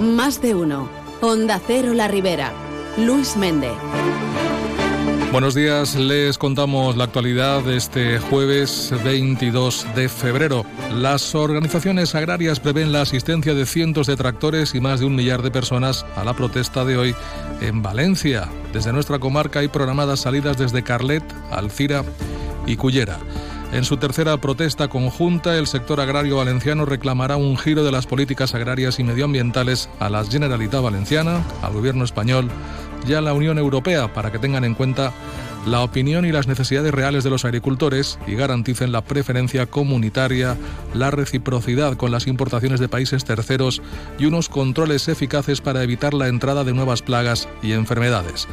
Más de uno. Onda Cero La Ribera. Luis Méndez. Buenos días, les contamos la actualidad de este jueves 22 de febrero. Las organizaciones agrarias prevén la asistencia de cientos de tractores y más de un millar de personas a la protesta de hoy en Valencia. Desde nuestra comarca hay programadas salidas desde Carlet, Alcira y Cullera. En su tercera protesta conjunta, el sector agrario valenciano reclamará un giro de las políticas agrarias y medioambientales a la Generalitat Valenciana, al gobierno español y a la Unión Europea para que tengan en cuenta la opinión y las necesidades reales de los agricultores y garanticen la preferencia comunitaria, la reciprocidad con las importaciones de países terceros y unos controles eficaces para evitar la entrada de nuevas plagas y enfermedades.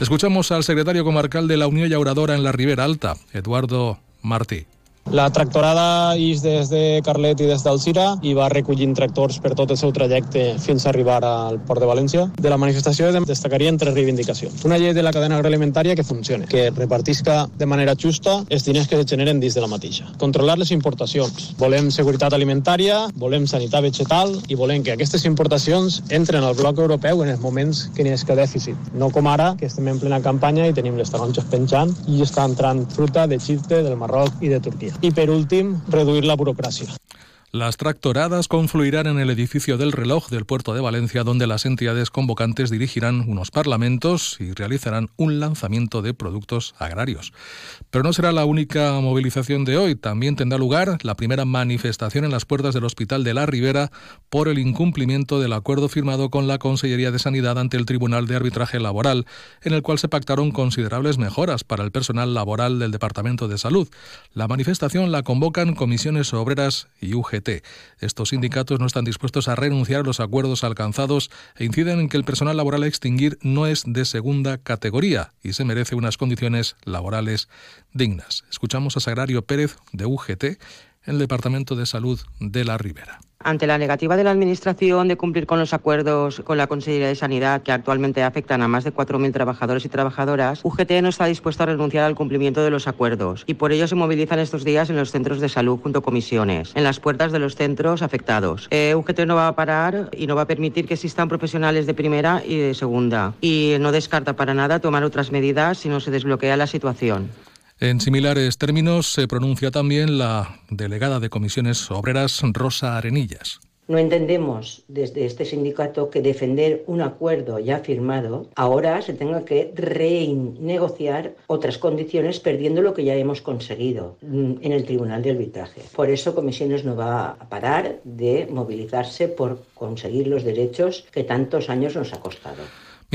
Escuchamos al secretario comarcal de la Unión Llauradora en la Ribera Alta, Eduardo Martí. La tractorada ix des de Carlet i des d'Alcira i va recollint tractors per tot el seu trajecte fins a arribar al Port de València. De la manifestació destacarien tres reivindicacions. Una llei de la cadena agroalimentària que funcione, que repartisca de manera justa els diners que es generen dins de la mateixa. Controlar les importacions. Volem seguretat alimentària, volem sanitat vegetal i volem que aquestes importacions entren al bloc europeu en els moments que n'hi ha dèficit. No com ara, que estem en plena campanya i tenim les taronges penjant i està entrant fruta d'Egipte, del Marroc i de Turquia. Y, por último, reducir la burocracia. Las tractoradas confluirán en el edificio del reloj del puerto de Valencia, donde las entidades convocantes dirigirán unos parlamentos y realizarán un lanzamiento de productos agrarios. Pero no será la única movilización de hoy. También tendrá lugar la primera manifestación en las puertas del Hospital de la Ribera por el incumplimiento del acuerdo firmado con la Consellería de Sanidad ante el Tribunal de Arbitraje Laboral, en el cual se pactaron considerables mejoras para el personal laboral del Departamento de Salud. La manifestación la convocan comisiones obreras y UGT. Estos sindicatos no están dispuestos a renunciar a los acuerdos alcanzados e inciden en que el personal laboral a extinguir no es de segunda categoría y se merece unas condiciones laborales dignas. Escuchamos a Sagrario Pérez de UGT el Departamento de Salud de la Ribera. Ante la negativa de la Administración de cumplir con los acuerdos con la Consejería de Sanidad, que actualmente afectan a más de 4.000 trabajadores y trabajadoras, UGT no está dispuesto a renunciar al cumplimiento de los acuerdos y por ello se movilizan estos días en los centros de salud junto a comisiones, en las puertas de los centros afectados. Eh, UGT no va a parar y no va a permitir que existan profesionales de primera y de segunda y no descarta para nada tomar otras medidas si no se desbloquea la situación. En similares términos se pronuncia también la delegada de comisiones obreras Rosa Arenillas. No entendemos desde este sindicato que defender un acuerdo ya firmado ahora se tenga que renegociar otras condiciones perdiendo lo que ya hemos conseguido mm, en el Tribunal de Arbitraje. Por eso Comisiones no va a parar de movilizarse por conseguir los derechos que tantos años nos ha costado.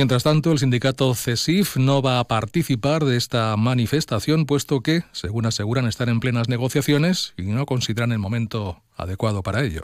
Mientras tanto, el sindicato CESIF no va a participar de esta manifestación, puesto que, según aseguran, están en plenas negociaciones y no consideran el momento adecuado para ello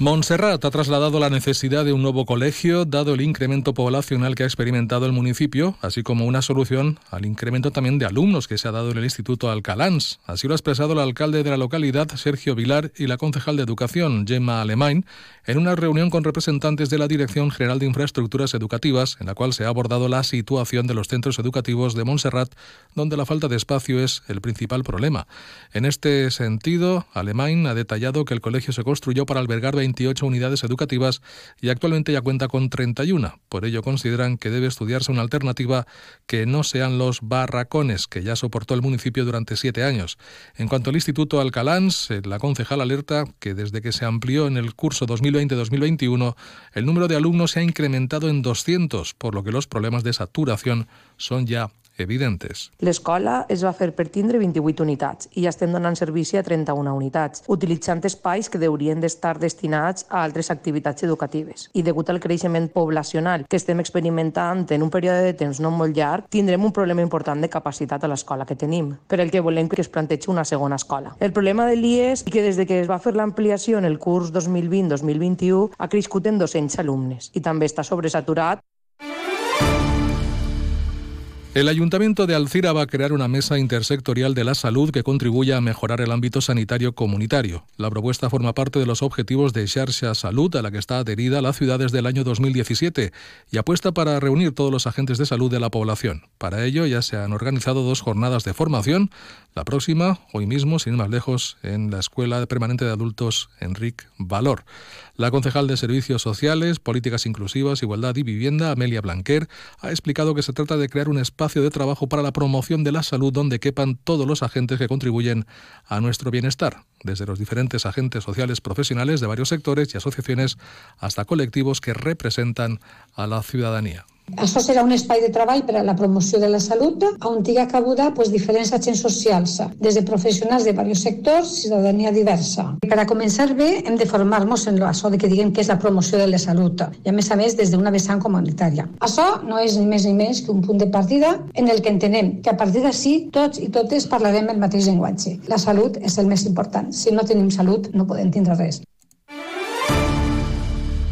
Montserrat ha trasladado la necesidad de un nuevo colegio, dado el incremento poblacional que ha experimentado el municipio, así como una solución al incremento también de alumnos que se ha dado en el Instituto Alcalans. Así lo ha expresado el alcalde de la localidad, Sergio Vilar, y la concejal de Educación, Gemma Alemán, en una reunión con representantes de la Dirección General de Infraestructuras Educativas, en la cual se ha abordado la situación de los centros educativos de Montserrat, donde la falta de espacio es el principal problema. En este sentido, Alemán ha detallado que el colegio se construyó para albergar 28 unidades educativas y actualmente ya cuenta con 31. Por ello consideran que debe estudiarse una alternativa que no sean los barracones que ya soportó el municipio durante siete años. En cuanto al Instituto Alcalans, la concejal alerta que desde que se amplió en el curso 2020-2021, el número de alumnos se ha incrementado en 200, por lo que los problemas de saturación son ya evidentes. L'escola es va fer per tindre 28 unitats i ja estem donant servici a 31 unitats, utilitzant espais que haurien d'estar destinats a altres activitats educatives. I degut al creixement poblacional que estem experimentant en un període de temps no molt llarg, tindrem un problema important de capacitat a l'escola que tenim, per el que volem que es plantegi una segona escola. El problema de l'IES és que des de que es va fer l'ampliació en el curs 2020-2021 ha crescut en 200 alumnes i també està sobresaturat El Ayuntamiento de Alcira va a crear una mesa intersectorial de la salud que contribuya a mejorar el ámbito sanitario comunitario. La propuesta forma parte de los objetivos de Xarxa Salud, a la que está adherida la ciudad desde el año 2017, y apuesta para reunir todos los agentes de salud de la población. Para ello ya se han organizado dos jornadas de formación, la próxima, hoy mismo, sin ir más lejos, en la Escuela Permanente de Adultos Enric Valor. La concejal de Servicios Sociales, Políticas Inclusivas, Igualdad y Vivienda, Amelia Blanquer, ha explicado que se trata de crear un espacio de trabajo para la promoción de la salud donde quepan todos los agentes que contribuyen a nuestro bienestar, desde los diferentes agentes sociales profesionales de varios sectores y asociaciones hasta colectivos que representan a la ciudadanía. Això serà un espai de treball per a la promoció de la salut on tinga cabuda pues, diferents agents socials, des de professionals de diversos sectors, ciutadania diversa. Per a començar bé hem de formar-nos en això de que diguem que és la promoció de la salut i a més a més des d'una vessant comunitària. Això no és ni més ni menys que un punt de partida en el que entenem que a partir d'ací tots i totes parlarem el mateix llenguatge. La salut és el més important. Si no tenim salut no podem tindre res.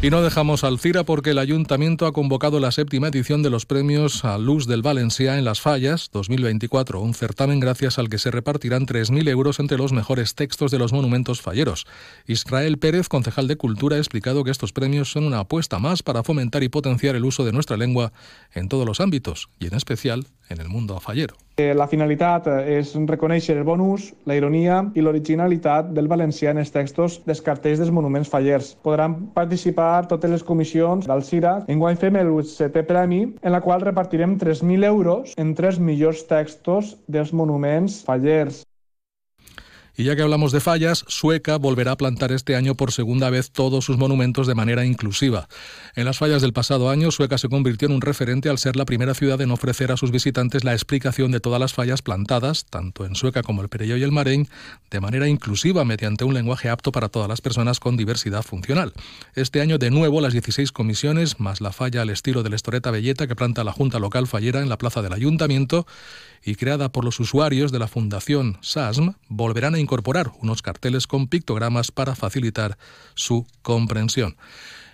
Y no dejamos Alcira porque el Ayuntamiento ha convocado la séptima edición de los premios a Luz del Valencia en Las Fallas 2024, un certamen gracias al que se repartirán 3.000 euros entre los mejores textos de los monumentos falleros. Israel Pérez, concejal de Cultura, ha explicado que estos premios son una apuesta más para fomentar y potenciar el uso de nuestra lengua en todos los ámbitos, y en especial en el mundo fallero. Eh, la finalitat és reconèixer el bon ús, la ironia i l'originalitat del valencià en els textos dels cartells dels monuments fallers. Podran participar totes les comissions del CIRA. Enguany fem el setè premi, en la qual repartirem 3.000 euros en tres millors textos dels monuments fallers. Y ya que hablamos de fallas, Sueca volverá a plantar este año por segunda vez todos sus monumentos de manera inclusiva. En las fallas del pasado año, Sueca se convirtió en un referente al ser la primera ciudad en ofrecer a sus visitantes la explicación de todas las fallas plantadas, tanto en Sueca como el Perelló y el Mareñ, de manera inclusiva mediante un lenguaje apto para todas las personas con diversidad funcional. Este año, de nuevo, las 16 comisiones, más la falla al estilo del Estoreta Belleta que planta la Junta Local Fallera en la plaza del Ayuntamiento, y creada por los usuarios de la Fundación SASM, volverán a incorporar unos carteles con pictogramas para facilitar su comprensión.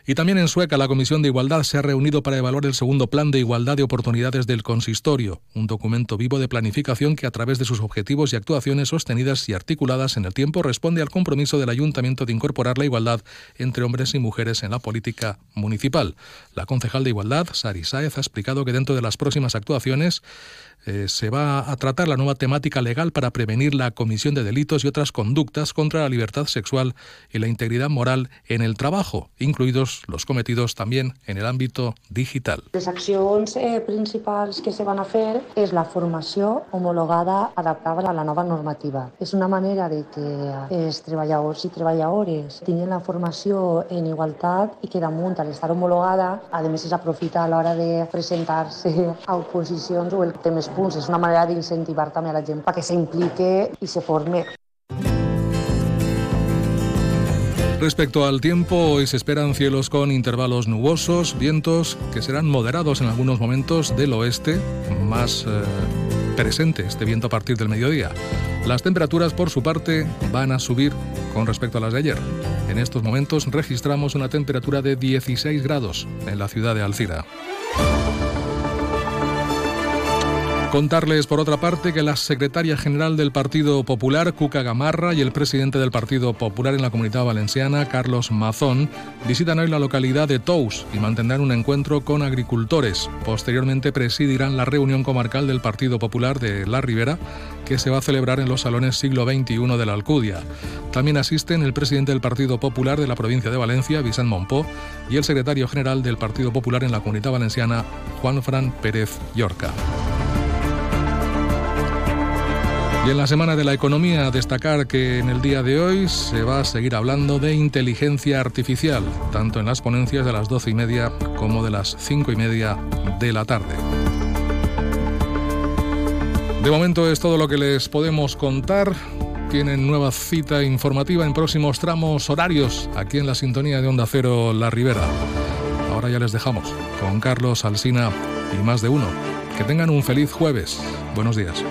Y también en Sueca, la Comisión de Igualdad se ha reunido para evaluar el segundo Plan de Igualdad de Oportunidades del Consistorio, un documento vivo de planificación que a través de sus objetivos y actuaciones sostenidas y articuladas en el tiempo responde al compromiso del Ayuntamiento de incorporar la igualdad entre hombres y mujeres en la política municipal. La concejal de Igualdad, Sari Saez, ha explicado que dentro de las próximas actuaciones eh, se va a tratar la nueva temática legal para prevenir la comisión de delitos y otras conductas contra la libertad sexual y la integridad moral en el trabajo, incluidos los cometidos también en el ámbito digital. Les accions eh, que se van a fer és la formació homologada adaptada a la nova normativa. És una manera de que els treballadors i treballadores tinguin la formació en igualtat i que damunt, al estar homologada, a més es aprofita a l'hora de presentar-se a oposicions o el tema punts. És una manera d'incentivar també a la gent perquè s'implique i se forme. Respecto al tiempo, hoy se esperan cielos con intervalos nubosos, vientos que serán moderados en algunos momentos del oeste, más eh, presente este viento a partir del mediodía. Las temperaturas, por su parte, van a subir con respecto a las de ayer. En estos momentos registramos una temperatura de 16 grados en la ciudad de Alcira. Contarles, por otra parte, que la secretaria general del Partido Popular, Cuca Gamarra, y el presidente del Partido Popular en la Comunidad Valenciana, Carlos Mazón, visitan hoy la localidad de Tous y mantendrán un encuentro con agricultores. Posteriormente presidirán la reunión comarcal del Partido Popular de La Ribera, que se va a celebrar en los salones siglo XXI de la Alcudia. También asisten el presidente del Partido Popular de la provincia de Valencia, Vicent Monpó, y el secretario general del Partido Popular en la Comunidad Valenciana, Juan Fran Pérez Llorca. Y en la semana de la economía, destacar que en el día de hoy se va a seguir hablando de inteligencia artificial, tanto en las ponencias de las doce y media como de las cinco y media de la tarde. De momento es todo lo que les podemos contar. Tienen nueva cita informativa en próximos tramos horarios aquí en la sintonía de Onda Cero La Ribera. Ahora ya les dejamos con Carlos Alsina y más de uno. Que tengan un feliz jueves. Buenos días.